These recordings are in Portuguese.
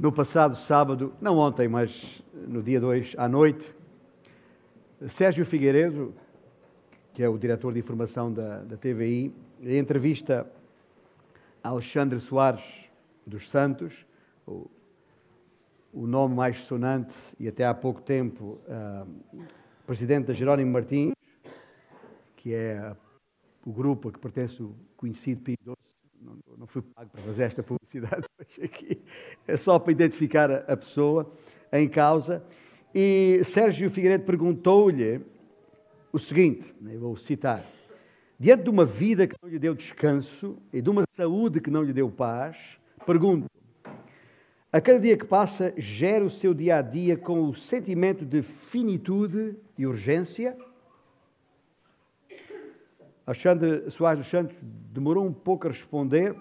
no passado sábado, não ontem, mas no dia 2 à noite, Sérgio Figueiredo, que é o diretor de informação da, da TVI, em entrevista a Alexandre Soares dos Santos, o, o nome mais sonante e até há pouco tempo uh, presidente da Jerónimo Martins, que é o grupo a que pertence o conhecido Doce, não, fui pago para fazer esta publicidade, mas aqui é só para identificar a, a pessoa em causa. E Sérgio Figueiredo perguntou-lhe o seguinte, né, vou citar, diante de uma vida que não lhe deu descanso e de uma saúde que não lhe deu paz, pergunto, a cada dia que passa, gera o seu dia a dia com o sentimento de finitude e urgência? Alexandre Soares dos Santos demorou um pouco a responder.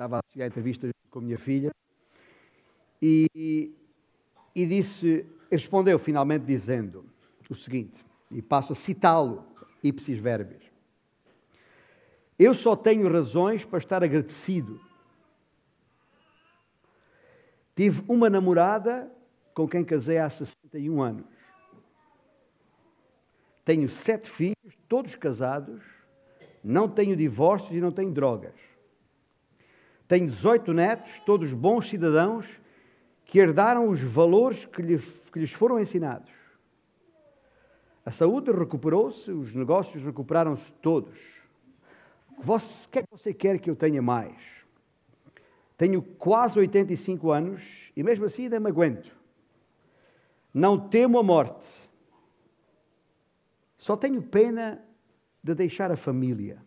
Estava a chegar a entrevista com a minha filha. E, e disse, respondeu finalmente dizendo o seguinte, e passo a citá-lo, ipsis verbis. Eu só tenho razões para estar agradecido. Tive uma namorada com quem casei há 61 anos. Tenho sete filhos, todos casados, não tenho divórcios e não tenho drogas. Tenho 18 netos, todos bons cidadãos, que herdaram os valores que lhes, que lhes foram ensinados. A saúde recuperou-se, os negócios recuperaram-se todos. O que é que você quer que eu tenha mais? Tenho quase 85 anos e mesmo assim ainda me aguento. Não temo a morte só tenho pena de deixar a família.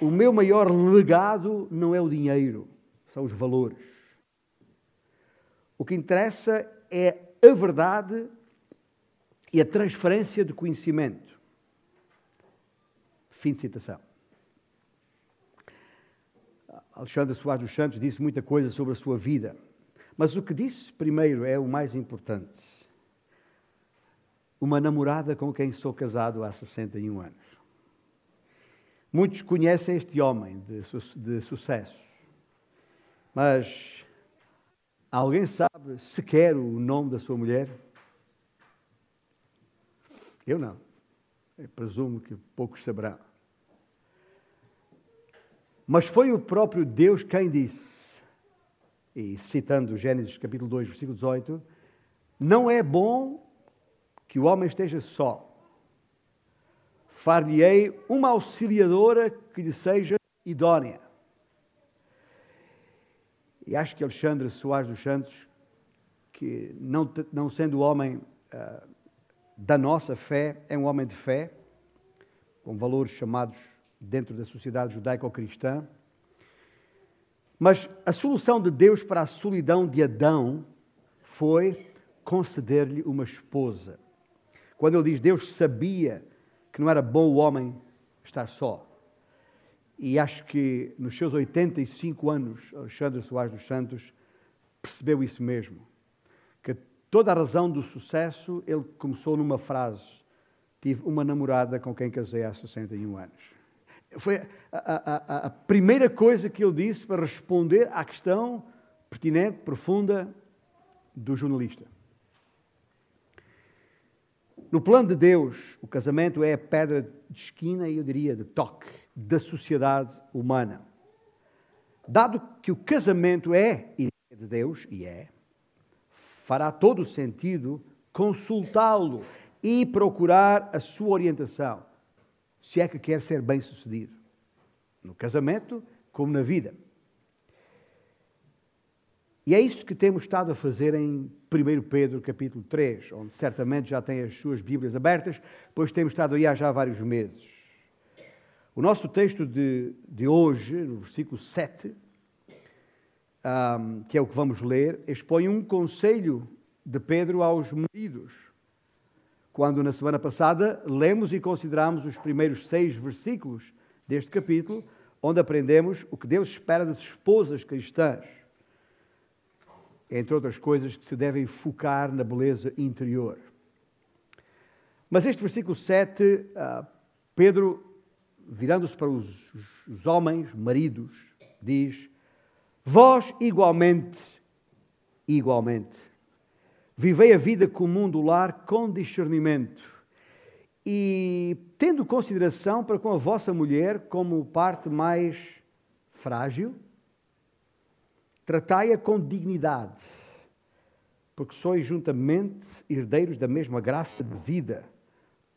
O meu maior legado não é o dinheiro, são os valores. O que interessa é a verdade e a transferência de conhecimento. Fim de citação. Alexandre Soares dos Santos disse muita coisa sobre a sua vida, mas o que disse primeiro é o mais importante uma namorada com quem sou casado há 61 anos. Muitos conhecem este homem de, de sucesso, mas alguém sabe sequer o nome da sua mulher? Eu não. Eu presumo que poucos saberão. Mas foi o próprio Deus quem disse, e citando Gênesis capítulo 2, versículo 18, não é bom que o homem esteja só. Far-lhe-ei uma auxiliadora que lhe seja idónea. E acho que Alexandre Soares dos Santos, que não, não sendo homem uh, da nossa fé, é um homem de fé, com valores chamados dentro da sociedade judaico-cristã. Mas a solução de Deus para a solidão de Adão foi conceder-lhe uma esposa. Quando ele diz Deus sabia que não era bom o homem estar só. E acho que nos seus 85 anos, Alexandre Soares dos Santos percebeu isso mesmo. Que toda a razão do sucesso ele começou numa frase: Tive uma namorada com quem casei há 61 anos. Foi a, a, a primeira coisa que ele disse para responder à questão pertinente, profunda do jornalista. No plano de Deus, o casamento é a pedra de esquina eu diria de toque da sociedade humana. Dado que o casamento é ideia de Deus, e é, fará todo o sentido consultá-lo e procurar a sua orientação, se é que quer ser bem-sucedido, no casamento como na vida. E é isso que temos estado a fazer em 1 Pedro capítulo 3, onde certamente já tem as suas Bíblias abertas, pois temos estado aí há já vários meses. O nosso texto de, de hoje, no versículo 7, um, que é o que vamos ler, expõe um conselho de Pedro aos maridos. Quando na semana passada lemos e consideramos os primeiros seis versículos deste capítulo, onde aprendemos o que Deus espera das esposas cristãs entre outras coisas, que se devem focar na beleza interior. Mas este versículo 7, ah, Pedro, virando-se para os, homens, maridos, diz: Vós igualmente, igualmente, vivei a vida comum do lar com discernimento e tendo consideração para com a vossa mulher como parte mais frágil, tratai-a com dignidade, porque sois juntamente herdeiros da mesma graça de vida,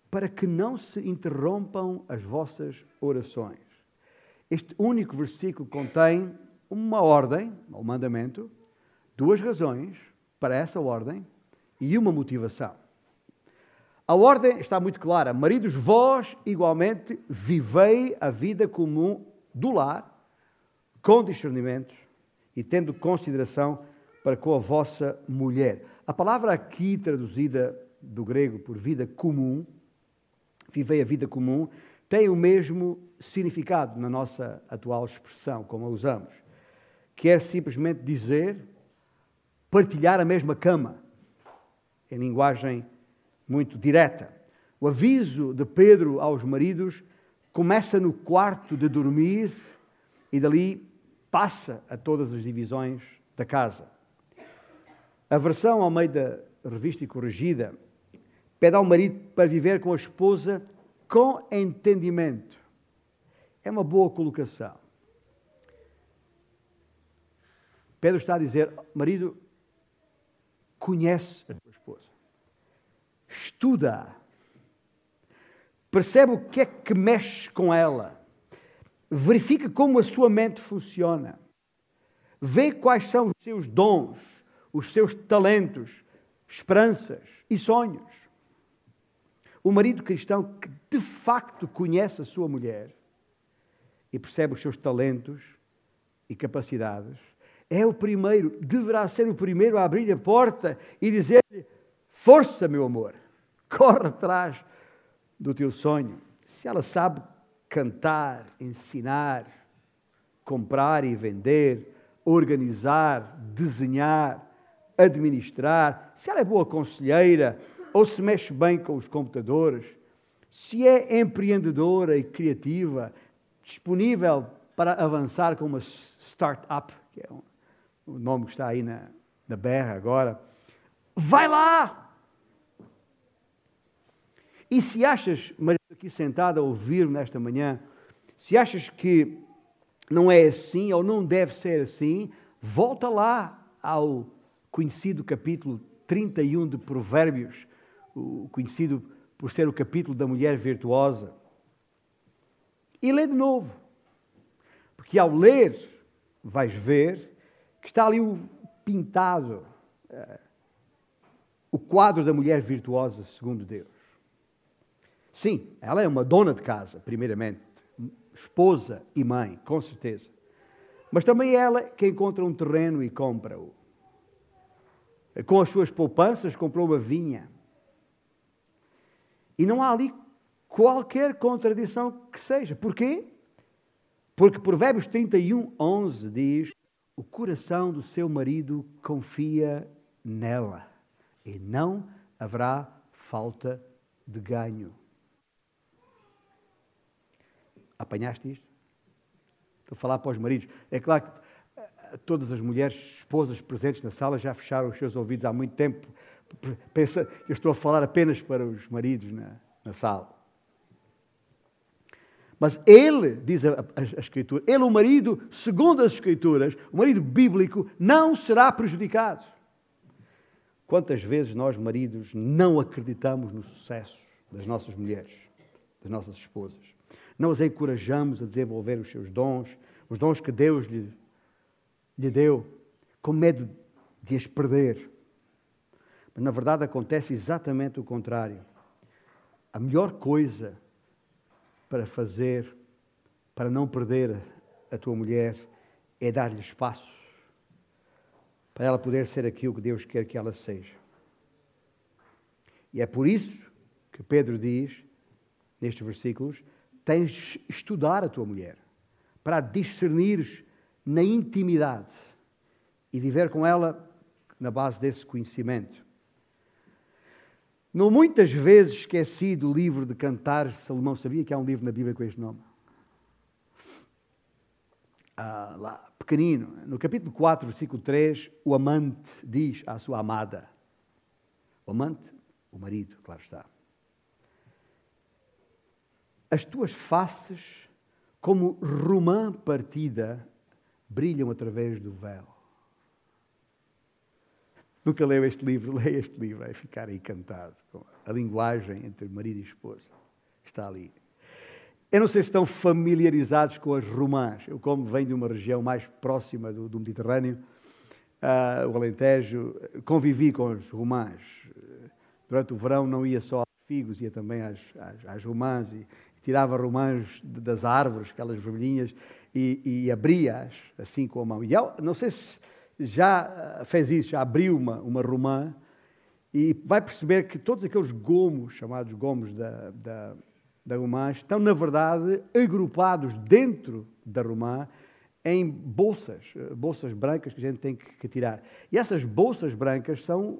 para que não se interrompam as vossas orações. Este único versículo contém uma ordem, um mandamento, duas razões para essa ordem e uma motivação. A ordem está muito clara: maridos, vós igualmente vivei a vida comum do lar, com discernimentos e tendo consideração para com a vossa mulher. A palavra aqui traduzida do grego por vida comum, vivei a vida comum, tem o mesmo significado na nossa atual expressão, como a usamos. Quer simplesmente dizer partilhar a mesma cama, em linguagem muito direta. O aviso de Pedro aos maridos começa no quarto de dormir e dali passa a todas as divisões da casa. A versão ao meio da revista e corrigida pede ao marido para viver com a esposa com entendimento. É uma boa colocação. Pedro está a dizer: marido, conhece a tua esposa, estuda, percebe o que é que mexe com ela verifica como a sua mente funciona, vê quais são os seus dons, os seus talentos, esperanças e sonhos. O marido cristão que de facto conhece a sua mulher e percebe os seus talentos e capacidades, é o primeiro, deverá ser o primeiro a abrir a porta e dizer-lhe: Força, meu amor, corre atrás do teu sonho. Se ela sabe cantar, ensinar, comprar e vender, organizar, desenhar, administrar, se ela é boa conselheira ou se mexe bem com os computadores, se é empreendedora e criativa, disponível para avançar com uma startup, que é o nome que está aí na, na berra agora, vai lá! E se achas, Maria, aqui sentada a ouvir nesta manhã, se achas que não é assim ou não deve ser assim, volta lá ao conhecido capítulo 31 de Provérbios, conhecido por ser o capítulo da mulher virtuosa. E lê de novo. Porque ao ler, vais ver que está ali o pintado, uh, o quadro da mulher virtuosa, segundo Deus. Sim, ela é uma dona de casa, primeiramente, esposa e mãe, com certeza. Mas também ela que encontra um terreno e compra-o. Com as suas poupanças, comprou uma vinha. E não há ali qualquer contradição que seja. Porquê? Porque Provérbios 31, 11 diz: O coração do seu marido confia nela, e não haverá falta de ganho. Apanhaste isto? Estou a falar para os maridos. É claro que eh, todas as mulheres, esposas presentes na sala já fecharam os seus ouvidos há muito tempo. Pensa eu estou a falar apenas para os maridos na, na sala. Mas ele, diz a, a, a, Escritura, ele, o marido, segundo as Escrituras, o marido bíblico, não será prejudicado. Quantas vezes nós, maridos, não acreditamos no sucesso das nossas mulheres, das nossas esposas? Não as encorajamos a desenvolver os seus dons, os dons que Deus lhe, lhe deu, com medo de as perder. Mas na verdade acontece exatamente o contrário. A melhor coisa para fazer, para não perder a tua mulher, é dar-lhe espaço para ela poder ser aquilo que Deus quer que ela seja. E é por isso que Pedro diz, nestes versículos, tens de estudar a tua mulher para discernires na intimidade e viver com ela na base desse conhecimento. Não muitas vezes esqueci do livro de Cantares, Salomão sabia que há um livro na Bíblia com este nome. ah, lá, pequenino. No capítulo 4, versículo 3, o amante diz à sua amada: O amante, o marido, claro está. As tuas faces, como romã partida, brilham através do véu. Nunca leu este livro, leia este livro, vai ficar encantado com a linguagem entre marido e esposa está ali. Eu não sei se estão familiarizados com as romãs. Eu, como venho de uma região mais próxima do, do Mediterrâneo, uh, o Alentejo, convivi com os romãs. Durante o verão não ia só aos figos, ia também às, às, às romãs e, tirava romãs das árvores, aquelas vermelhinhas, e, e abria-as assim com a mão. E eu, não sei se já ah, fez isso, já abriu uma, uma romã, e vai perceber que todos aqueles gomos, chamados gomos da, da da romã estão, na verdade, agrupados dentro da romã em bolsas, eh, bolsas brancas que a gente tem que, tirar. E essas bolsas brancas são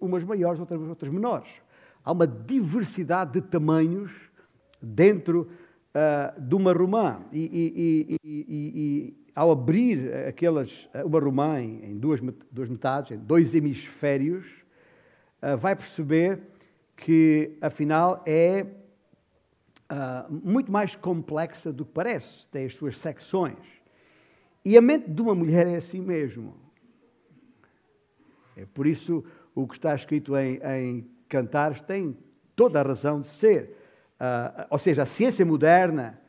umas maiores, outras, outras menores. Há uma diversidade de tamanhos dentro uh, de uma romã. E, e, e, e, ao abrir aquelas, uma romã em, em duas, duas metades, em dois hemisférios, uh, vai perceber que, afinal, é uh, muito mais complexa do que parece, tem as suas secções. E a mente de uma mulher é assim mesmo. É por isso o que está escrito em, em Cantares tem toda a razão de ser. Uh, ou seja, a ciência moderna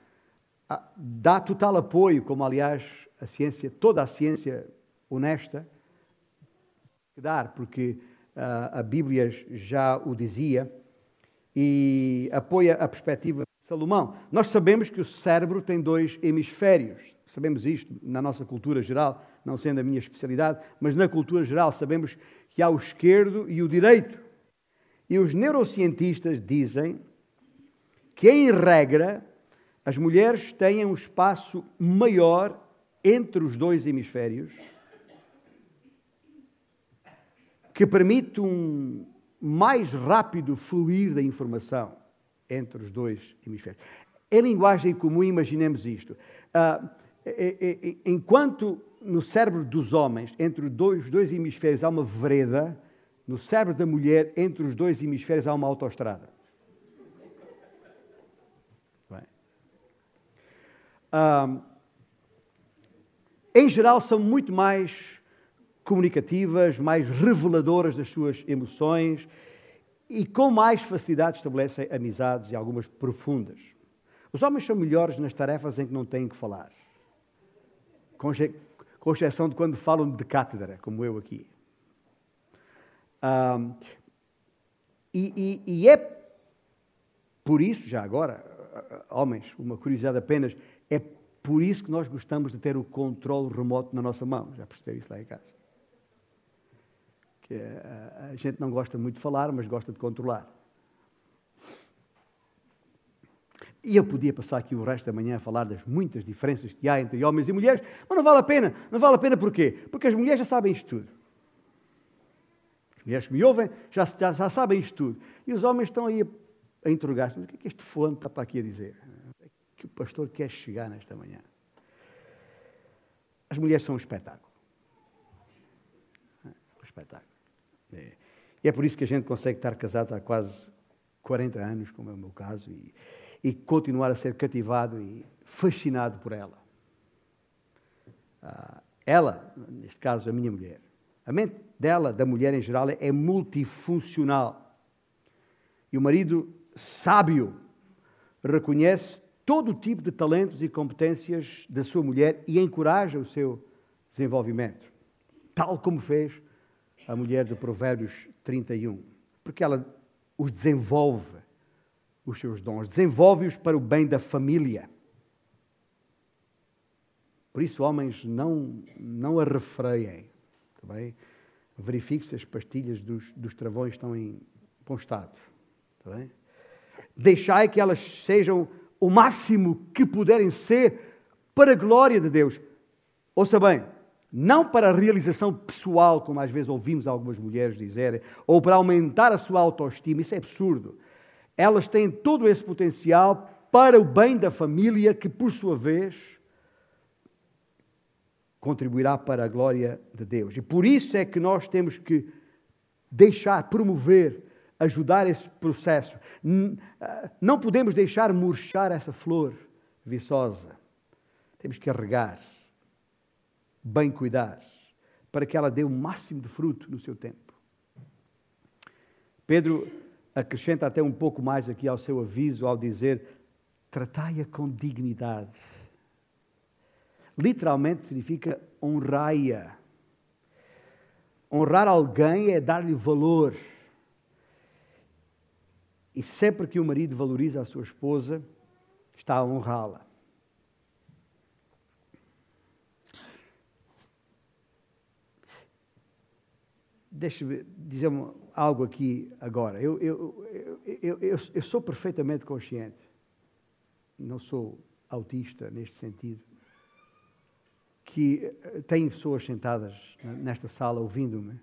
uh, dá total apoio, como aliás a ciência, toda a ciência honesta, dar, porque uh, a Bíblia já o dizia, e apoia a perspectiva Salomão. Nós sabemos que o cérebro tem dois hemisférios. Sabemos isto na nossa cultura geral, não sendo a minha especialidade, mas na cultura geral sabemos que há o esquerdo e o direito. E os neurocientistas dizem que, em regra, as mulheres têm um espaço maior entre os dois hemisférios que permite um mais rápido fluir da informação entre os dois hemisférios. Em linguagem comum, imaginemos isto. Uh, enquanto no cérebro dos homens, entre os dois, dois hemisférios, há uma vereda, no cérebro da mulher, entre os dois hemisférios, há uma autoestrada. Uh, em geral, são muito mais comunicativas, mais reveladoras das suas emoções e com mais facilidade estabelecem amizades e algumas profundas. Os homens são melhores nas tarefas em que não têm que falar, com, com exceção de quando falam de cátedra, como eu aqui. Um, e, e, e é por isso, já agora, homens, uma curiosidade apenas, é por isso que nós gostamos de ter o controle remoto na nossa mão. Já perceberam isso lá em casa? que a gente não gosta muito de falar, mas gosta de controlar. E eu podia passar aqui o resto da manhã a falar das muitas diferenças que há entre homens e mulheres, mas não vale a pena. Não vale a pena porquê? Porque as mulheres já sabem isto tudo. As mulheres que me ouvem já, já, já sabem isto tudo. E os homens estão aí a, a interrogar-se: mas o que é que este fulano está para aqui a dizer? É que o pastor quer chegar nesta manhã? As mulheres são um espetáculo. Um espetáculo. É. E é por isso que a gente consegue estar casados há quase 40 anos, como é o meu caso, e, e continuar a ser cativado e fascinado por ela. Ah, ela, neste caso a minha mulher, a mente dela, da mulher em geral, é multifuncional. E o marido sábio reconhece todo o tipo de talentos e competências da sua mulher e encoraja o seu desenvolvimento, tal como fez a mulher de Provérbios 31, porque ela os desenvolve, os seus dons, desenvolve-os para o bem da família. Por isso, homens, não, não a refreiem. Tá Verifique se as pastilhas dos, dos travões estão em bom estado. Tá bem? Deixai que elas sejam o máximo que puderem ser para a glória de Deus. Ouça bem, não para a realização pessoal, como às vezes ouvimos algumas mulheres dizerem, ou para aumentar a sua autoestima, isso é absurdo. Elas têm todo esse potencial para o bem da família, que por sua vez contribuirá para a glória de Deus. E por isso é que nós temos que deixar, promover, ajudar esse processo. Ah, não podemos deixar murchar essa flor viçosa. Temos que regar, bem cuidar, para que ela dê o máximo de fruto no seu tempo. Pedro acrescenta até um pouco mais aqui ao seu aviso ao dizer: tratai-a com dignidade. Literalmente significa honrai-a. Honrar alguém é dar-lhe valor. E sempre que o marido valoriza a sua esposa, está a honrá-la. Deixe-me dizer algo aqui agora. Eu, eu, eu, eu, sou perfeitamente consciente, não sou autista neste sentido, que eh, tem pessoas sentadas nesta sala ouvindo-me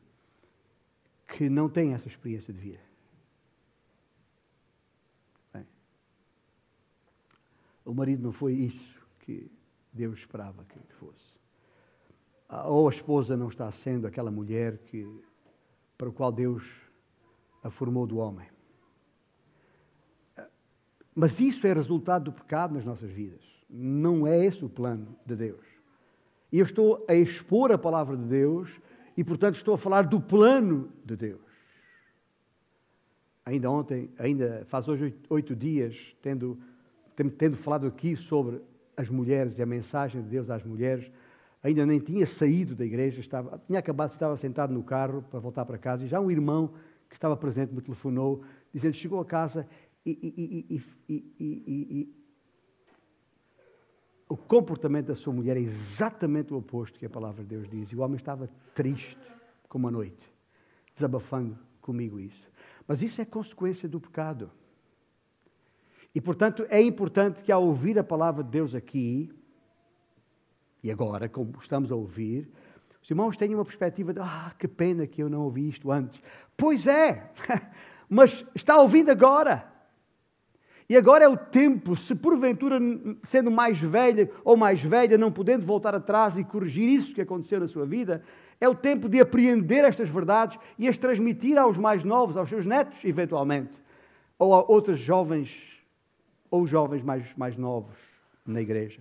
que não têm essa experiência de vida. O marido não foi isso que Deus esperava que fosse. Ah, ou a esposa não está sendo aquela mulher que, para o qual Deus a formou do homem. Mas isso é resultado do pecado nas nossas vidas. Não é esse o plano de Deus. E eu estou a expor a palavra de Deus e, portanto, estou a falar do plano de Deus. Ainda ontem, ainda faz hoje oito dias, tendo, tendo falado aqui sobre as mulheres e a mensagem de Deus às mulheres, ainda nem tinha saído da igreja, estava, tinha acabado, estava sentado no carro para voltar para casa e já um irmão que estava presente me telefonou, dizendo chegou a casa e, e, e, o comportamento da sua mulher é exatamente o oposto que a palavra de Deus diz. E o homem estava triste como a noite, desabafando comigo isso. Mas isso é consequência do pecado. E, portanto, é importante que ao ouvir a palavra de Deus aqui, e agora, como estamos a ouvir, os irmãos tenham uma perspectiva de, ah, que pena que eu não ouvi isto antes. Pois é, mas está ouvindo agora. E agora é o tempo, se porventura, sendo mais velha ou mais velha, não podendo voltar atrás e corrigir isso que aconteceu na sua vida, é o tempo de apreender estas verdades e as transmitir aos mais novos, aos seus netos, eventualmente, ou a outros jovens ou jovens mais, mais novos na igreja.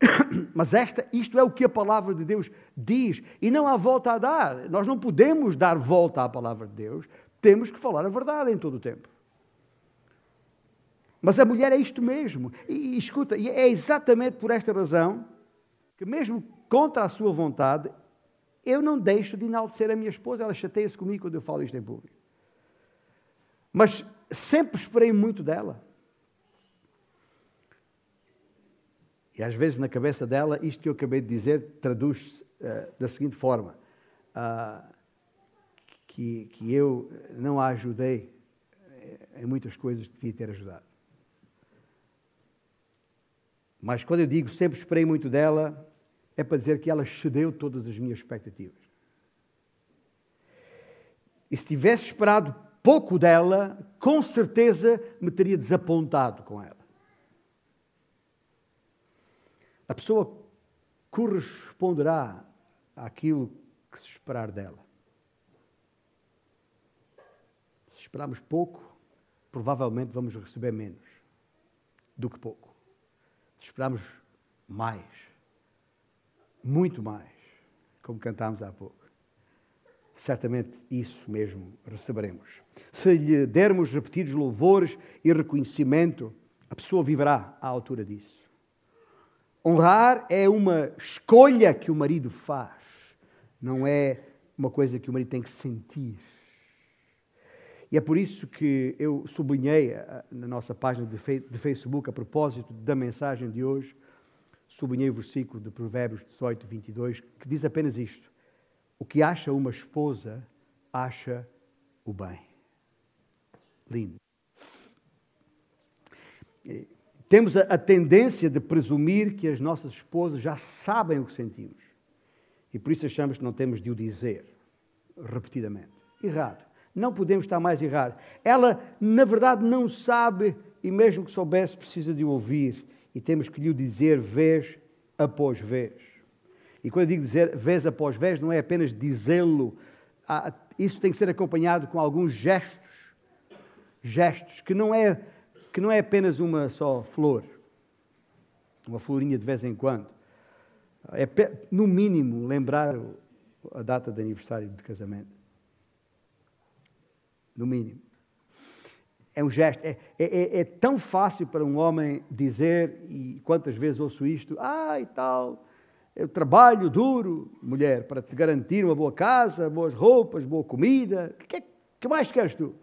Mas esta, isto é o que a palavra de Deus diz e não há volta a dar. Nós não podemos dar volta à palavra de Deus, temos que falar a verdade em todo o tempo. Mas a mulher é isto mesmo. E, e escuta, e é exatamente por esta razão que, mesmo contra a sua vontade, eu não deixo de enaltecer a minha esposa. Ela chateia-se comigo quando eu falo isto em público. Mas sempre esperei muito dela. E às vezes na cabeça dela, isto que eu acabei de dizer traduz-se uh, da seguinte forma: uh, que, que eu não a ajudei em muitas coisas que devia ter ajudado. Mas quando eu digo sempre esperei muito dela, é para dizer que ela cedeu todas as minhas expectativas. E se tivesse esperado pouco dela, com certeza me teria desapontado com ela. A pessoa corresponderá àquilo que se esperar dela. Se esperarmos pouco, provavelmente vamos receber menos do que pouco esperamos mais, muito mais, como cantámos há pouco. Certamente isso mesmo receberemos. Se lhe dermos repetidos louvores e reconhecimento, a pessoa viverá à altura disso. Honrar é uma escolha que o marido faz, não é uma coisa que o marido tem que sentir. E é por isso que eu sublinhei eh, na nossa página de Facebook, a propósito da mensagem de hoje, sublinhei o versículo de Provérbios 18, 22, que diz apenas isto: O que acha uma esposa, acha o bem. Lindo. Temos a, tendência de presumir que as nossas esposas já sabem o que sentimos. E por isso achamos que não temos de o dizer repetidamente. Errado. Não podemos estar mais errados. Ela, na verdade, não sabe e, mesmo que soubesse, precisa de ouvir. E temos que lhe dizer vez após vez. E quando eu digo dizer vez após vez, não é apenas dizê-lo, isso tem que ser acompanhado com alguns gestos. Gestos, que não é, que não é apenas uma só flor, uma florinha de vez em quando. É, no mínimo, lembrar a data de aniversário de casamento. No mínimo. É um gesto. É, é, é, é tão fácil para um homem dizer, e quantas vezes ouço isto, ah, e tal, eu trabalho duro, mulher, para te garantir uma boa casa, boas roupas, boa comida. O que, que mais queres tu?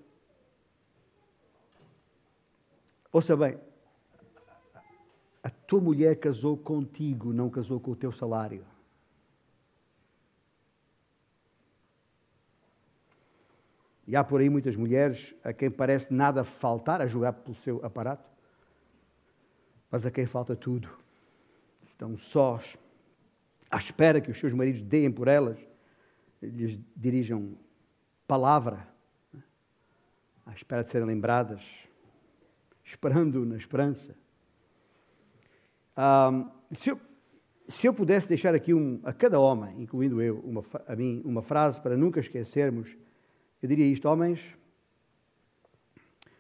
Ouça bem, a tua mulher casou contigo, não casou com o teu salário. E há por aí muitas mulheres a quem parece nada faltar, a julgar pelo seu aparato, mas a quem falta tudo. Estão sós, à espera que os seus maridos deem por elas, lhes dirijam palavra, à espera de serem lembradas, esperando na esperança. Um, se, eu, se eu pudesse deixar aqui um, a cada homem, incluindo eu, uma, a mim, uma frase para nunca esquecermos, eu diria isto, homens,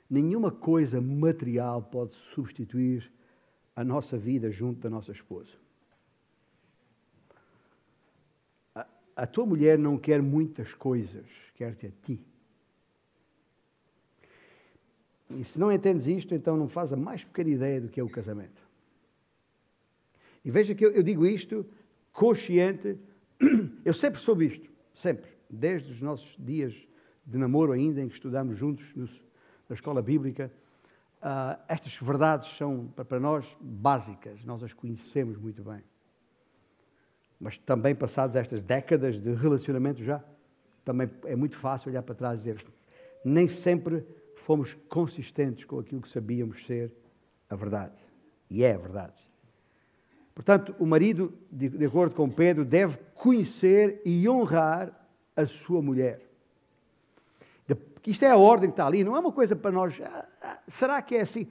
nenhuma coisa material pode substituir a nossa vida junto da nossa esposa. A, a tua mulher não quer muitas coisas, quer-te a ti. E se não entendes isto, então não faz a mais pequena ideia do que é o casamento. E veja que eu, eu digo isto consciente, eu sempre soube isto, sempre, desde os nossos dias de namoro ainda, em que estudamos juntos no, na escola bíblica, uh, estas verdades são para nós básicas, nós as conhecemos muito bem. Mas também passadas estas décadas de relacionamento já, também é muito fácil olhar para trás e dizer, nem sempre fomos consistentes com aquilo que sabíamos ser a verdade. E é a verdade. Portanto, o marido, de, acordo com Pedro, deve conhecer e honrar a sua mulher isto é a ordem que está ali, não é uma coisa para nós. Ah, ah, será que é assim?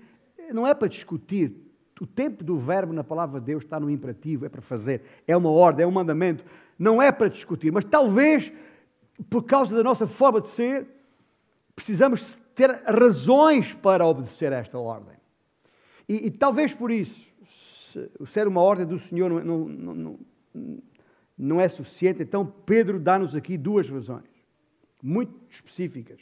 Não é para discutir. O tempo do verbo na palavra de Deus está no imperativo, é para fazer, é uma ordem, é um mandamento. Não é para discutir, mas talvez por causa da nossa forma de ser, precisamos ter razões para obedecer a esta ordem. E, e talvez por isso, se, ser uma ordem do Senhor não, não, não, não é suficiente, então Pedro dá-nos aqui duas razões, muito específicas.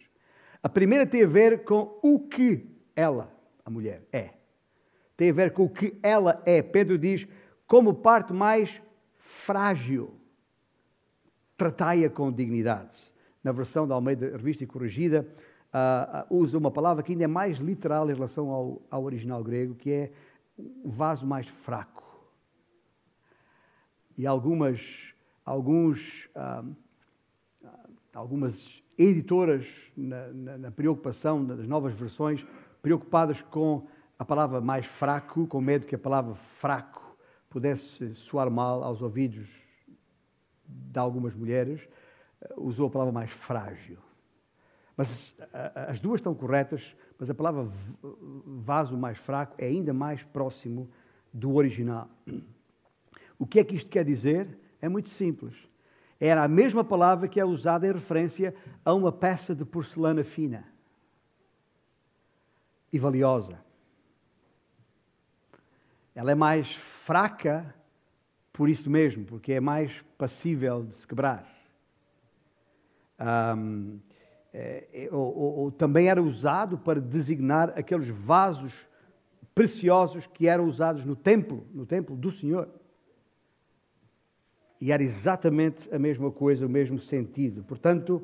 A primeira tem a ver com o que ela, a mulher, é. Tem a ver com o que ela é. Pedro diz, como parte mais frágil, tratai-a com dignidade. Na versão da Almeida Revista e Corrigida, uh, usa uma palavra que ainda é mais literal em relação ao, ao original grego, que é o vaso mais fraco. E algumas, alguns, uh, algumas editoras, na, na, na, preocupação das novas versões, preocupadas com a palavra mais fraco, com medo que a palavra fraco pudesse soar mal aos ouvidos de algumas mulheres, usou a palavra mais frágil. Mas as duas estão corretas, mas a palavra vaso mais fraco é ainda mais próximo do original. O que é que isto quer dizer? É muito simples. Era a mesma palavra que é usada em referência a uma peça de porcelana fina e valiosa. Ela é mais fraca por isso mesmo, porque é mais passível de se quebrar. Um, é, é, ou, ou, ou, também era usado para designar aqueles vasos preciosos que eram usados no templo, no templo do Senhor. E era exatamente a mesma coisa, o mesmo sentido. Portanto,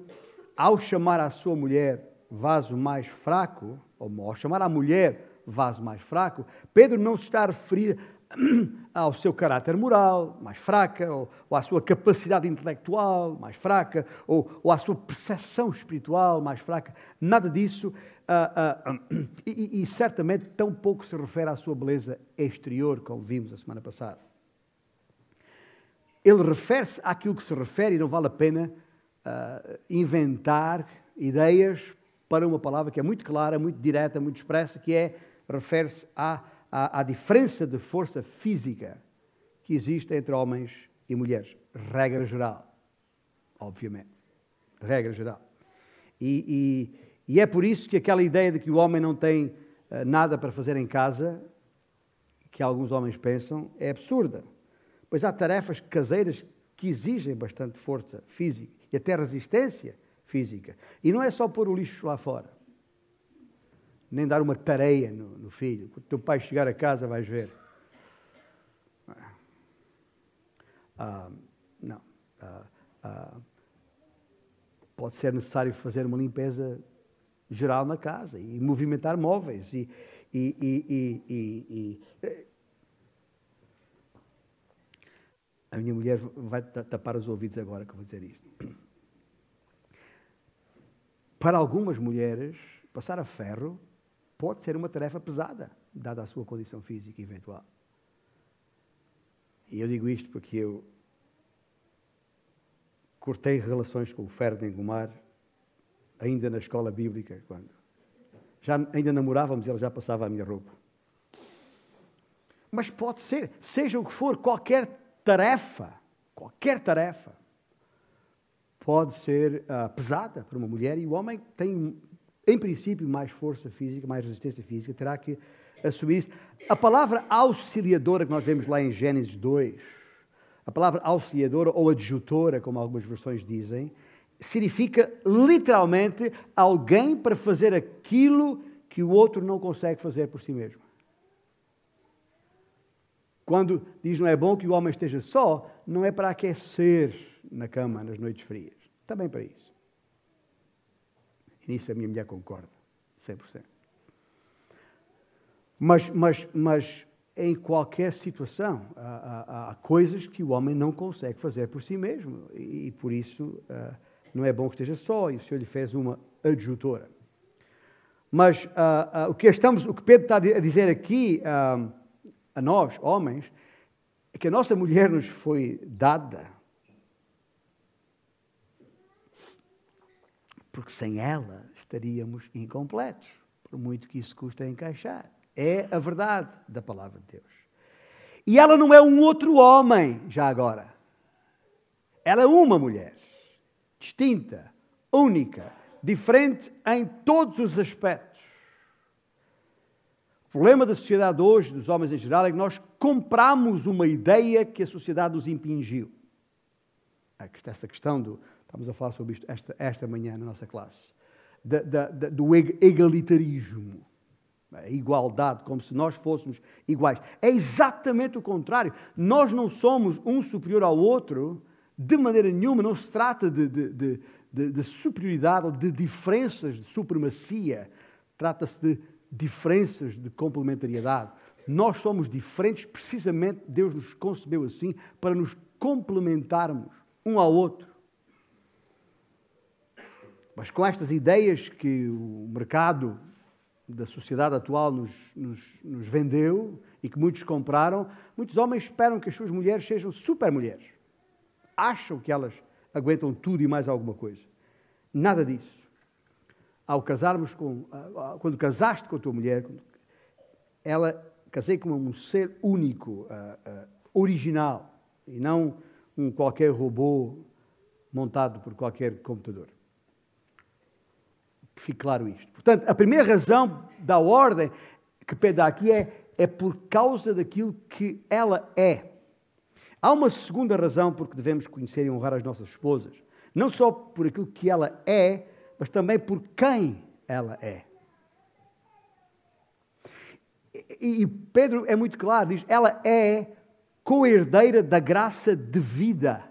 ao chamar a sua mulher vaso mais fraco, ou ao chamar a mulher vaso mais fraco, Pedro não se está a referir ao seu caráter moral mais fraca, ou, ou à sua capacidade intelectual mais fraca, ou, ou à sua percepção espiritual mais fraca. Nada disso. Uh, uh, e, e certamente tão pouco se refere à sua beleza exterior, como vimos a semana passada ele refere-se àquilo que se refere e não vale a pena uh, inventar ideias para uma palavra que é muito clara, muito direta, muito expressa, que é, refere-se à, à, diferença de força física que existe entre homens e mulheres. Regra geral, obviamente. Regra geral. E, e, e é por isso que aquela ideia de que o homem não tem uh, nada para fazer em casa, que alguns homens pensam, é absurda. Pois há tarefas caseiras que exigem bastante força física e até resistência física. E não é só pôr o lixo lá fora, nem dar uma tareia no, no filho. Quando teu pai chegar a casa, vais ver. Ah, não. Ah, ah, pode ser necessário fazer uma limpeza geral na casa e movimentar móveis e, e, e, e eh, a minha mulher vai tapar os ouvidos agora que eu vou dizer isto. Para algumas mulheres, passar a ferro pode ser uma tarefa pesada, dada a sua condição física eventual. E eu digo isto porque eu cortei relações com o Ferdinand Gomar ainda na escola bíblica, quando já ainda namorávamos e ela já passava a minha roupa. Mas pode ser, seja o que for, qualquer tarefa, qualquer tarefa, pode ser uh, pesada para uma mulher e o homem tem, em princípio, mais força física, mais resistência física, terá que assumir isso. A palavra auxiliadora que nós vemos lá em Gênesis 2, a palavra auxiliadora ou adjutora, como algumas versões dizem, significa literalmente alguém para fazer aquilo que o outro não consegue fazer por si mesmo. Quando diz não é bom que o homem esteja só, não é para aquecer na cama nas noites frias. Também para isso. Nisso a minha mulher concorda, 100%. Mas, mas, mas em qualquer situação, há, há, há, coisas que o homem não consegue fazer por si mesmo. E, e por isso uh, não é bom que esteja só. E o Senhor lhe fez uma adjutora. Mas uh, uh, o, que estamos, o que Pedro está a dizer aqui a nós, homens, é que a nossa mulher nos foi dada. Porque sem ela estaríamos incompletos, por muito que isso custa encaixar. É a verdade da palavra de Deus. E ela não é um outro homem, já agora. Ela é uma mulher, distinta, única, diferente em todos os aspectos. O problema da sociedade hoje, dos homens em geral, é que nós compramos uma ideia que a sociedade nos impingiu. É essa questão do. Estamos a falar sobre isto esta, esta manhã na nossa classe. Da, da, da, do egalitarismo. A igualdade, como se nós fôssemos iguais. É exatamente o contrário. Nós não somos um superior ao outro de maneira nenhuma. Não se trata de, de, de, de superioridade ou de diferenças de supremacia. Trata-se de diferenças de complementariedade. Nós somos diferentes, precisamente Deus nos concebeu assim para nos complementarmos um ao outro. Mas com estas ideias que o mercado da sociedade atual nos, nos, nos vendeu e que muitos compraram, muitos homens esperam que as suas mulheres sejam super mulheres. Acham que elas aguentam tudo e mais alguma coisa. Nada disso ao casarmos com, quando casaste com a tua mulher, ela casei com um ser único, original, e não um qualquer robô montado por qualquer computador. Que fique claro isto. Portanto, a primeira razão da ordem que dá aqui é, é por causa daquilo que ela é. Há uma segunda razão porque devemos conhecer e honrar as nossas esposas. Não só por aquilo que ela é, mas também por quem ela é. E, Pedro é muito claro, diz: ela é co-herdeira da graça de vida.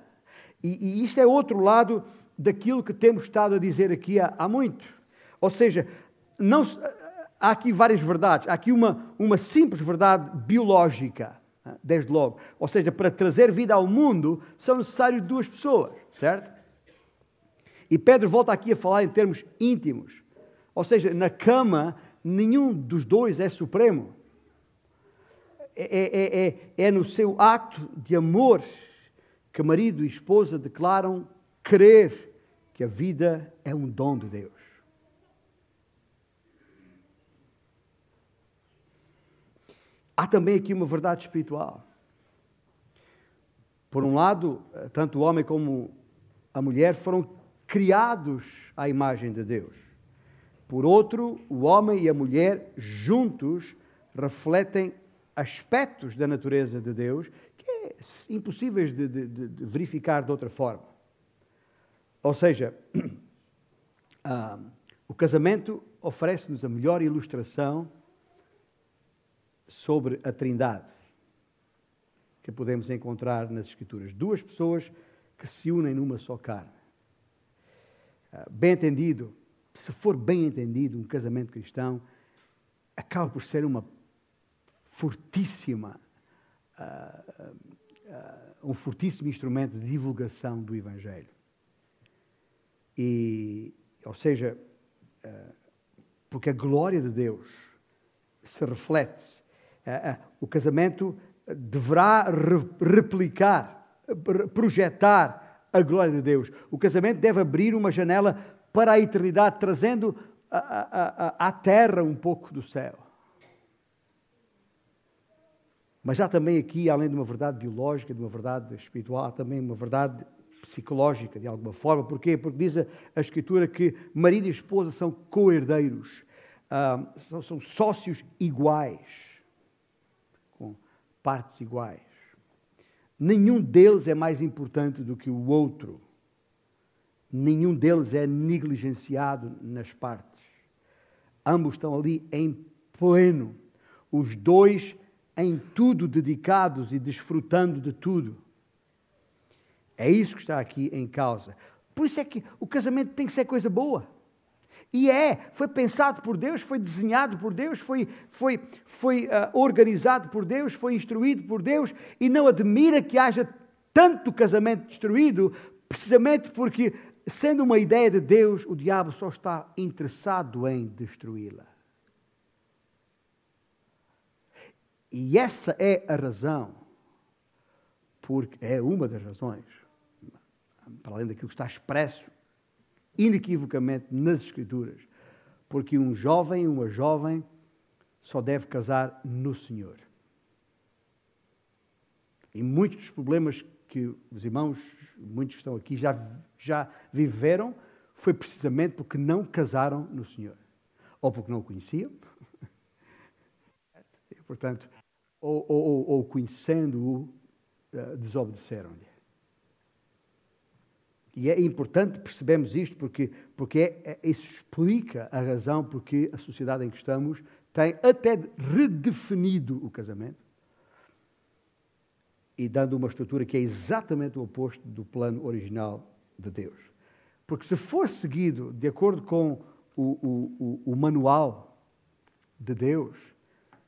E, e, isto é outro lado daquilo que temos estado a dizer aqui há, há muito. Ou seja, não, há aqui várias verdades. Há aqui uma, uma simples verdade biológica, desde logo. Ou seja, para trazer vida ao mundo são necessárias duas pessoas, certo? E Pedro volta aqui a falar em termos íntimos. Ou seja, na cama, nenhum dos dois é supremo. É, é, é, é no seu ato de amor que marido e esposa declaram crer que a vida é um dom de Deus. Há também aqui uma verdade espiritual. Por um lado, tanto o homem como a mulher foram criados à imagem de Deus. Por outro, o homem e a mulher juntos refletem aspectos da natureza de Deus que é impossíveis de, de, de verificar de outra forma. Ou seja, ah, o casamento oferece-nos a melhor ilustração sobre a Trindade que podemos encontrar nas Escrituras. Duas pessoas que se unem numa só carne. Ah, bem entendido, se for bem entendido, um casamento cristão acaba por ser uma fortíssima, uh, um fortíssimo instrumento de divulgação do Evangelho. E, ou seja, porque a glória de Deus se reflete. O casamento deverá re replicar, projetar a glória de Deus. O casamento deve abrir uma janela para a eternidade, trazendo à terra um pouco do céu. Mas há também aqui, além de uma verdade biológica, de uma verdade espiritual, há também uma verdade psicológica, de alguma forma. Porquê? Porque diz a, Escritura que marido e esposa são co-herdeiros, ah, são, sócios iguais, partes iguais. Nenhum deles é mais importante do que o outro. Nenhum deles é negligenciado nas partes. Ambos estão ali em pleno. Os dois em tudo dedicados e desfrutando de tudo. É isso que está aqui em causa. Por isso é que o casamento tem que ser coisa boa. E é, foi pensado por Deus, foi desenhado por Deus, foi, foi, foi uh, organizado por Deus, foi instruído por Deus, e não admira que haja tanto casamento destruído, precisamente porque, sendo uma ideia de Deus, o diabo só está interessado em destruí-la. E essa é a razão, porque é uma das razões, para além daquilo que está expresso inequivocamente nas Escrituras, porque um jovem, uma jovem, só deve casar no Senhor. E muitos dos problemas que os irmãos, muitos que estão aqui, já, já viveram, foi precisamente porque não casaram no Senhor. Ou porque não o conheciam. E, portanto, ou, ou, ou conhecendo-o, uh, desobedeceram-lhe. E é importante percebermos isto porque, porque é, é, isso explica a razão porque a sociedade em que estamos tem até redefinido o casamento e dando uma estrutura que é exatamente o oposto do plano original de Deus. Porque se for seguido de acordo com o, o, o, manual de Deus,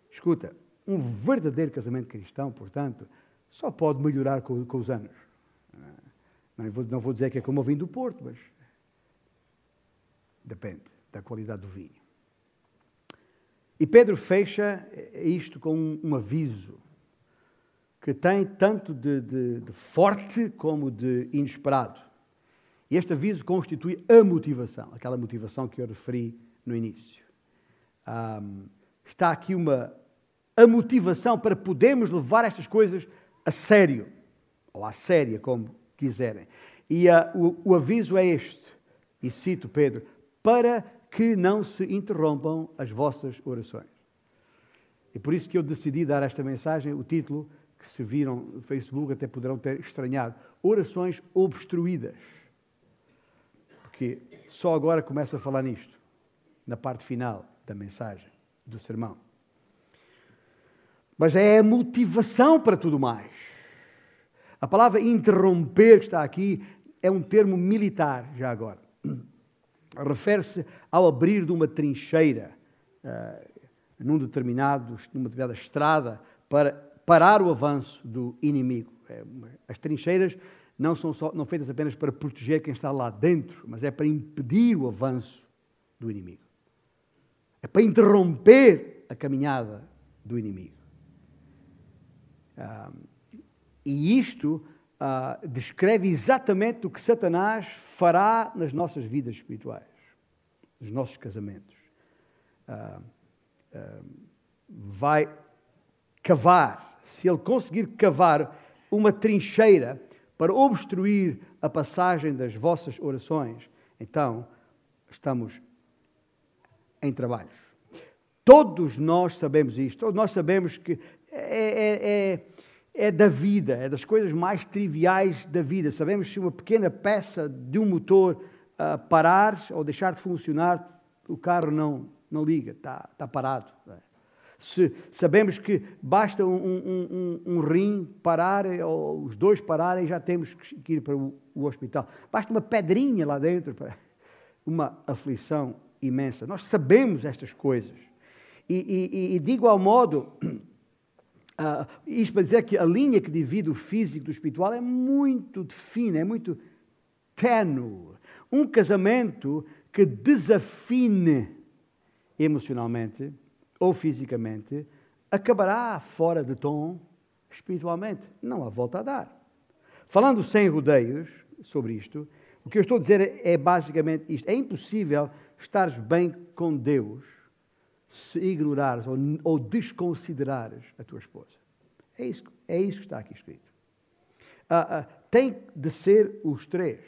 escuta, um verdadeiro casamento cristão, portanto, só pode melhorar com, com os anos. Não vou, não vou dizer que é como o vinho do Porto, mas depende da qualidade do vinho. E Pedro fecha isto com um, aviso que tem tanto de, de, de, forte como de inesperado. E este aviso constitui a motivação, aquela motivação que eu referi no início. Um, está aqui uma, a motivação para podermos levar estas coisas a sério, ou à séria, como quiserem. E uh, o, o aviso é este, e cito Pedro, para que não se interrompam as vossas orações. E por isso que eu decidi dar esta mensagem, o título, que se viram no Facebook até poderão ter estranhado, Orações Obstruídas. Porque só agora começo a falar nisto, na parte final da mensagem, do sermão mas é a motivação para tudo mais. A palavra interromper que está aqui é um termo militar, já agora. Refere-se ao abrir de uma trincheira uh, num determinado, numa determinada estrada para parar o avanço do inimigo. É as trincheiras não são só, não feitas apenas para proteger quem está lá dentro, mas é para impedir o avanço do inimigo. É para interromper a caminhada do inimigo. Uh, e isto uh, descreve exatamente o que Satanás fará nas nossas vidas espirituais, nos nossos casamentos. Uh, vai cavar, se ele conseguir cavar uma trincheira para obstruir a passagem das vossas orações, então estamos em trabalhos. Todos nós sabemos isto, todos nós sabemos que é, é, é, é, da vida, é das coisas mais triviais da vida. Sabemos se uma pequena peça de um motor uh, parar ou deixar de funcionar, o carro não, não liga, está, está parado. É? Se sabemos que basta um, um, um, um, rim parar, ou os dois pararem, já temos que ir para o, o hospital. Basta uma pedrinha lá dentro, para uma aflição imensa. Nós sabemos estas coisas. E, e, e de igual modo, uh, isto para dizer que a linha que divide o físico do espiritual é muito fina, é muito tenue. Um casamento que desafine emocionalmente ou fisicamente, acabará fora de tom espiritualmente. Não há volta a dar. Falando sem rodeios sobre isto, o que eu estou a dizer é basicamente isto: é impossível estares bem com Deus se ignorares ou, ou desconsiderares a tua esposa. É isso, é isso que está aqui escrito. Ah, ah, tem de ser os três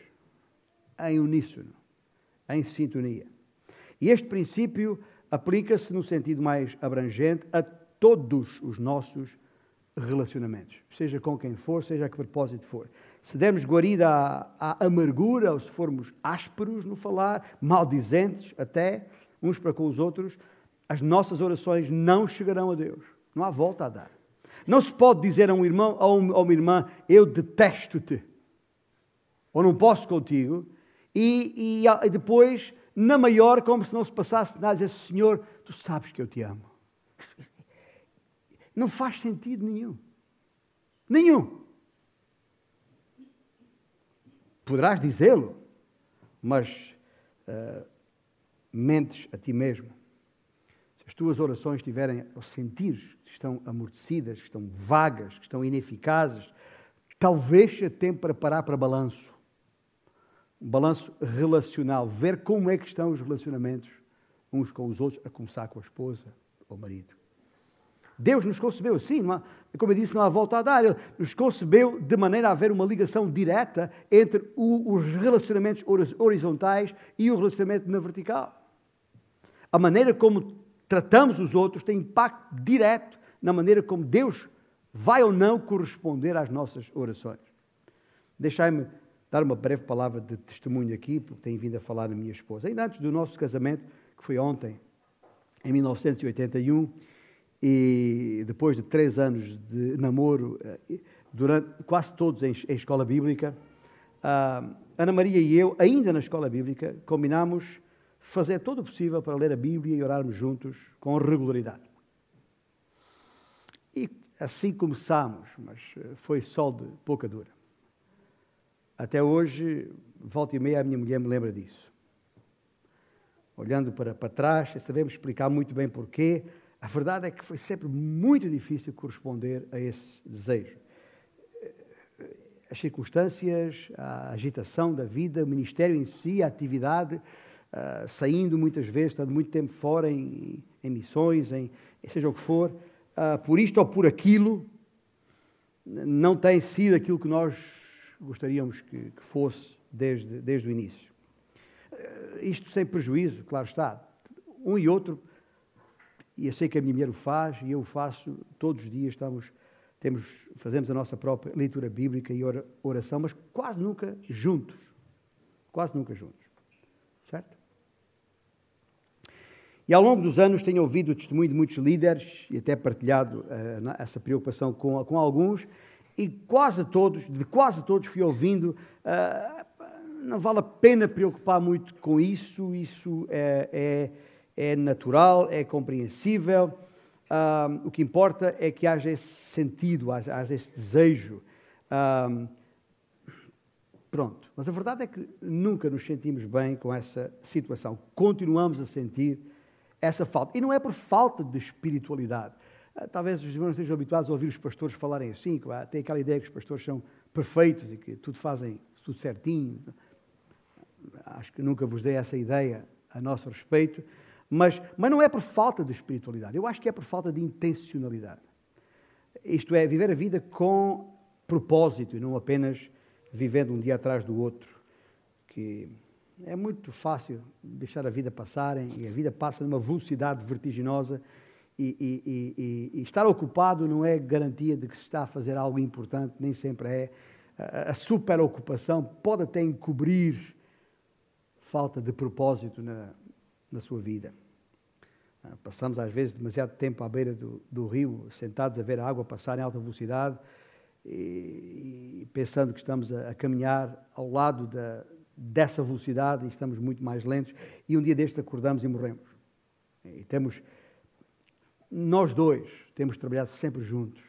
em uníssono, em sintonia. E este princípio aplica-se no sentido mais abrangente a todos os nossos relacionamentos, seja com quem for, seja a que propósito for. Se dermos guarida à, à amargura, ou se formos ásperos no falar, maldizentes até uns para com os outros, as nossas orações não chegarão a Deus. Não há volta a dar. Não se pode dizer a um irmão ou a uma irmã: Eu detesto-te, ou não posso contigo, e, e, e depois na maior, como se não se passasse nada, dizer: Senhor, tu sabes que eu te amo. Não faz sentido nenhum. Nenhum. Poderás dizê-lo, mas uh, mentes a ti mesmo. Se as tuas orações estiverem, ao sentir que estão amortecidas, que estão vagas, que estão ineficazes, talvez seja tempo para parar para balanço um balanço relacional, ver como é que estão os relacionamentos uns com os outros, a começar com a esposa ou marido. Deus nos concebeu assim, há, como eu disse, não há volta a dar. Ele nos concebeu de maneira a haver uma ligação direta entre o, os relacionamentos horizontais e o relacionamento na vertical. A maneira como tratamos os outros tem impacto direto na maneira como Deus vai ou não corresponder às nossas orações. Deixai-me dar uma breve palavra de testemunho aqui, porque tenho vindo a falar da minha esposa. Ainda antes do nosso casamento, que foi ontem, em 1981, e depois de três anos de namoro, eh, durante, quase todos em, em escola bíblica, Ana Maria e eu, ainda na escola bíblica, combinámos fazer todo o possível para ler a Bíblia e orarmos juntos com regularidade. E assim começámos, mas eh, foi sol de pouca dura. Até hoje, volta e meia, a minha mulher me lembra disso. Olhando para, para trás, sabemos explicar muito bem porquê. A verdade é que foi sempre muito difícil corresponder a esse desejo. As circunstâncias, a agitação da vida, o ministério em si, a atividade, uh, saindo muitas vezes, estando muito tempo fora em, em missões, em, seja o que for, uh, por isto ou por aquilo, não tem sido aquilo que nós gostaríamos que, que fosse desde, desde o início. Eh, isto sem prejuízo, claro está. Um e outro, e eu sei que a minha mulher o faz, e eu o faço, todos os dias estamos, temos, fazemos a nossa própria leitura bíblica e oração, mas quase nunca juntos. Quase nunca juntos. Certo? E ao longo dos anos tenho ouvido o testemunho de muitos líderes e até partilhado uh, essa preocupação com, com alguns, e quase todos, de quase todos fui ouvindo, uh, não vale a pena preocupar muito com isso, isso é, é, é natural, é compreensível, uh, o que importa é que haja esse sentido, haja, haja esse desejo. Uh, pronto, mas a verdade é que nunca nos sentimos bem com essa situação, continuamos a sentir essa falta, e não é por falta de espiritualidade, ah, talvez os irmãos estejam habituados a ouvir os pastores falarem assim, tem aquela ideia que os pastores são perfeitos e que tudo fazem tudo certinho. Acho que nunca vos dei essa ideia a nosso respeito, mas, mas não é por falta de espiritualidade, eu acho que é por falta de intencionalidade. Isto é, viver a vida com propósito e não apenas vivendo um dia atrás do outro. Que é muito fácil deixar a vida passar e a vida passa numa velocidade vertiginosa e, e, e, e, estar ocupado não é garantia de que se está a fazer algo importante, nem sempre é. A, a superocupação pode até encobrir falta de propósito na, na sua vida. Ah, passamos às vezes demasiado tempo à beira do, do rio, sentados a ver a água passar em alta velocidade e, pensando que estamos a, a caminhar ao lado da, dessa velocidade e estamos muito mais lentos. E um dia destes acordamos e morremos. E temos, nós dois, temos trabalhado sempre juntos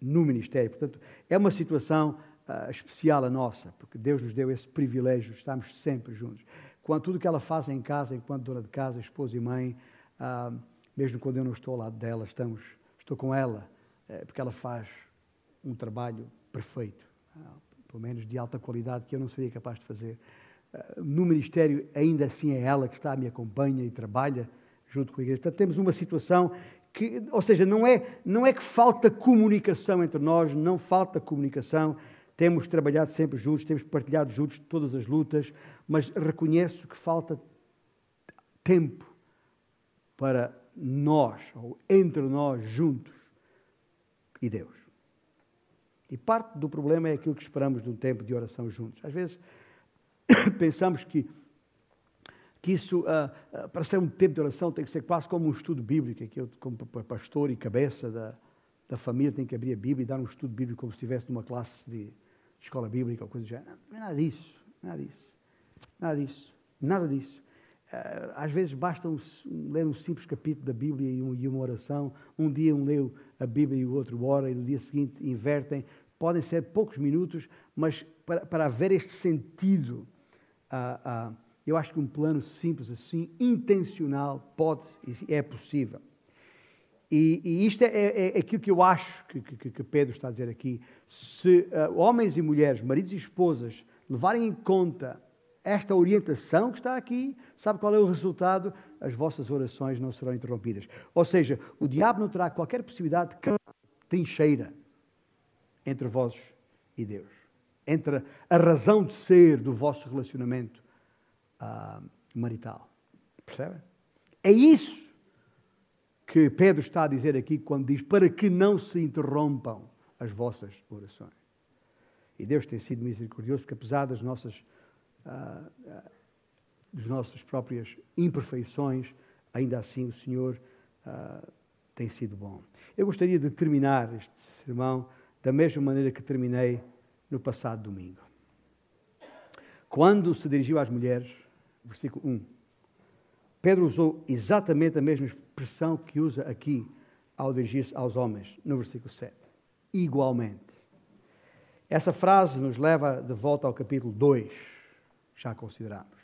no ministério. Portanto, é uma situação uh, especial a nossa, porque Deus nos deu esse privilégio, estamos sempre juntos. Quando tudo que ela faz em casa, enquanto dona de casa, esposa e mãe, uh, mesmo quando eu não estou ao lado dela, estamos, estou com ela, uh, porque ela faz um trabalho perfeito, uh, pelo menos de alta qualidade, que eu não seria capaz de fazer. No ministério, ainda assim é ela que está, me acompanha e trabalha junto com a igreja. Portanto, temos uma situação que, ou seja, não é, não é que falta comunicação entre nós, não falta comunicação, temos trabalhado sempre juntos, temos partilhado juntos todas as lutas, mas reconheço que falta tempo para nós, ou entre nós, juntos, e Deus. E parte do problema é aquilo que esperamos de um tempo de oração juntos. Às vezes pensamos que, que isso, uh, uh, para ser um tempo de oração, tem que ser quase como um estudo bíblico, que eu, como pastor e cabeça da, da família, tenho que abrir a Bíblia e dar um estudo bíblico como se estivesse numa classe de escola bíblica ou coisa do género. Não nada disso, nada disso, nada disso, nada disso. Às vezes basta um, ler um simples capítulo da Bíblia e, um, e, uma oração. Um dia um leu a Bíblia e o outro ora, e no dia seguinte invertem podem ser poucos minutos, mas para, para haver este sentido, uh, uh, eu acho que um plano simples assim, intencional, pode e é possível. E, e isto é, é, é, aquilo que eu acho que, que, que, Pedro está a dizer aqui. Se uh, homens e mulheres, maridos e esposas, levarem em conta esta orientação que está aqui, sabe qual é o resultado? As vossas orações não serão interrompidas. Ou seja, o diabo não terá qualquer possibilidade de trincheira entre vós e Deus, entre a razão de ser do vosso relacionamento uh, marital. Percebem? É isso que Pedro está a dizer aqui quando diz para que não se interrompam as vossas orações. E Deus tem sido misericordioso, porque apesar das nossas, uh, uh, das nossas próprias imperfeições, ainda assim o Senhor uh, tem sido bom. Eu gostaria de terminar este sermão da mesma maneira que terminei no passado domingo. Quando se dirigiu às mulheres, versículo 1, Pedro usou exatamente a mesma expressão que usa aqui ao dirigir-se aos homens, no versículo 7. Igualmente. Essa frase nos leva de volta ao capítulo 2, já consideramos.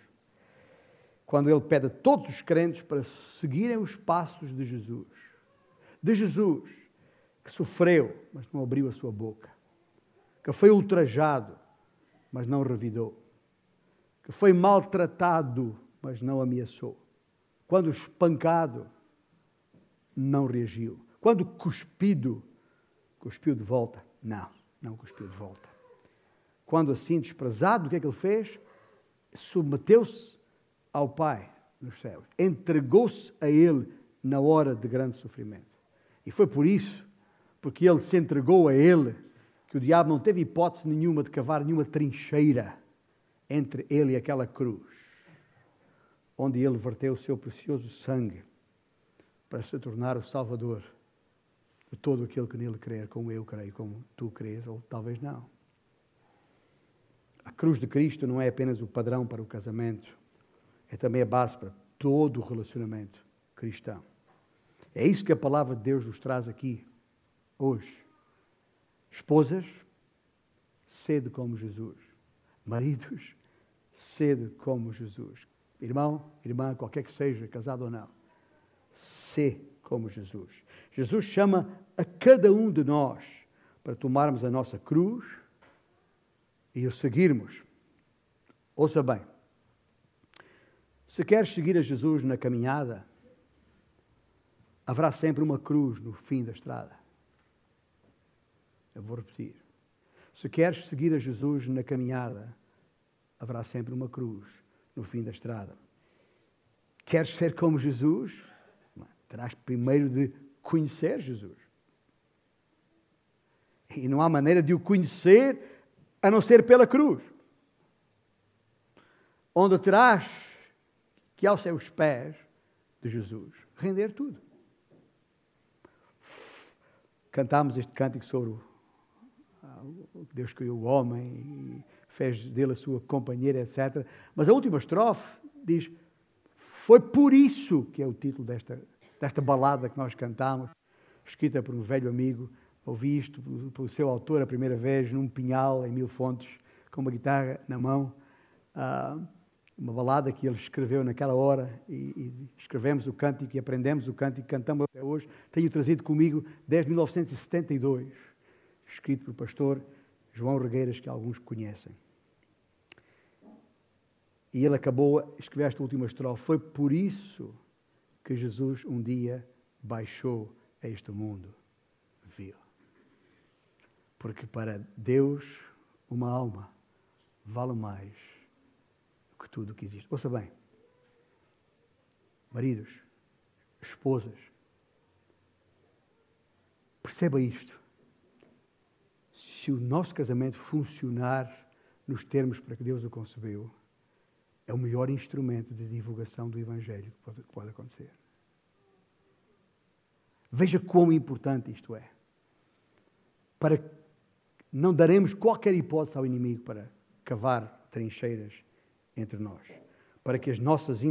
Quando ele pede a todos os crentes para seguirem os passos de Jesus. De Jesus, que sofreu, mas não abriu a sua boca, que foi ultrajado, mas não revidou, que foi maltratado, mas não ameaçou, quando espancado, não reagiu, quando cuspido, cuspiu de volta, não, não cuspiu de volta. Quando assim desprezado, o que é que ele fez? Submeteu-se ao Pai nos céus, entregou-se a Ele na hora de grande sofrimento. E foi por isso porque ele se entregou a ele, que o diabo não teve hipótese nenhuma de cavar nenhuma trincheira entre ele e aquela cruz, onde ele verteu o seu precioso sangue para se tornar o Salvador de todo aquele que nele crer, como eu creio, como tu crês, ou talvez não. A cruz de Cristo não é apenas o padrão para o casamento, é também a base para todo o relacionamento cristão. É isso que a palavra de Deus nos traz aqui hoje. Esposas, sede como Jesus. Maridos, sede como Jesus. Irmão, irmã, qualquer que seja, casado ou não, sê como Jesus. Jesus chama a cada um de nós para tomarmos a nossa cruz e o seguirmos. Ouça bem. Se queres seguir a Jesus na caminhada, haverá sempre uma cruz no fim da estrada. Eu vou repetir. Se queres seguir a Jesus na caminhada, haverá sempre uma cruz no fim da estrada. Queres ser como Jesus? Terás primeiro de conhecer Jesus. E não há maneira de o conhecer a não ser pela cruz. Onde terás que aos seus pés de Jesus render tudo. Cantámos este cântico sobre o Deus criou o homem e fez dele a sua companheira, etc. Mas a última estrofe diz: Foi por isso que é o título desta, desta balada que nós cantamos, escrita por um velho amigo. Ouvi isto pelo seu autor a primeira vez num pinhal em Mil Fontes, com uma guitarra na mão. Uh, uma balada que ele escreveu naquela hora e, e, escrevemos o cântico e aprendemos o cântico cantamos até hoje. Tenho trazido comigo desde 1972, escrito pelo pastor João Regueiras, que alguns conhecem. E ele acabou a escrever esta última estrofe. Foi por isso que Jesus um dia baixou a este mundo vil. Porque para Deus uma alma vale mais do que tudo o que existe. Ouça bem, maridos, esposas, perceba isto. Se o nosso casamento funcionar nos termos para que Deus o concebeu, é o melhor instrumento de divulgação do Evangelho que pode, que pode acontecer. Veja quão importante isto é. Para não daremos qualquer hipótese ao inimigo para cavar trincheiras entre nós, para que as nossas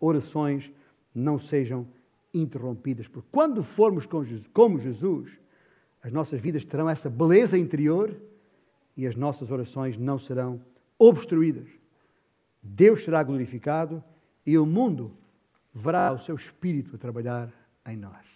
orações não sejam interrompidas, porque quando formos como Jesus, as nossas vidas terão essa beleza interior e as nossas orações não serão obstruídas. Deus será glorificado e o mundo verá o seu Espírito a trabalhar em nós.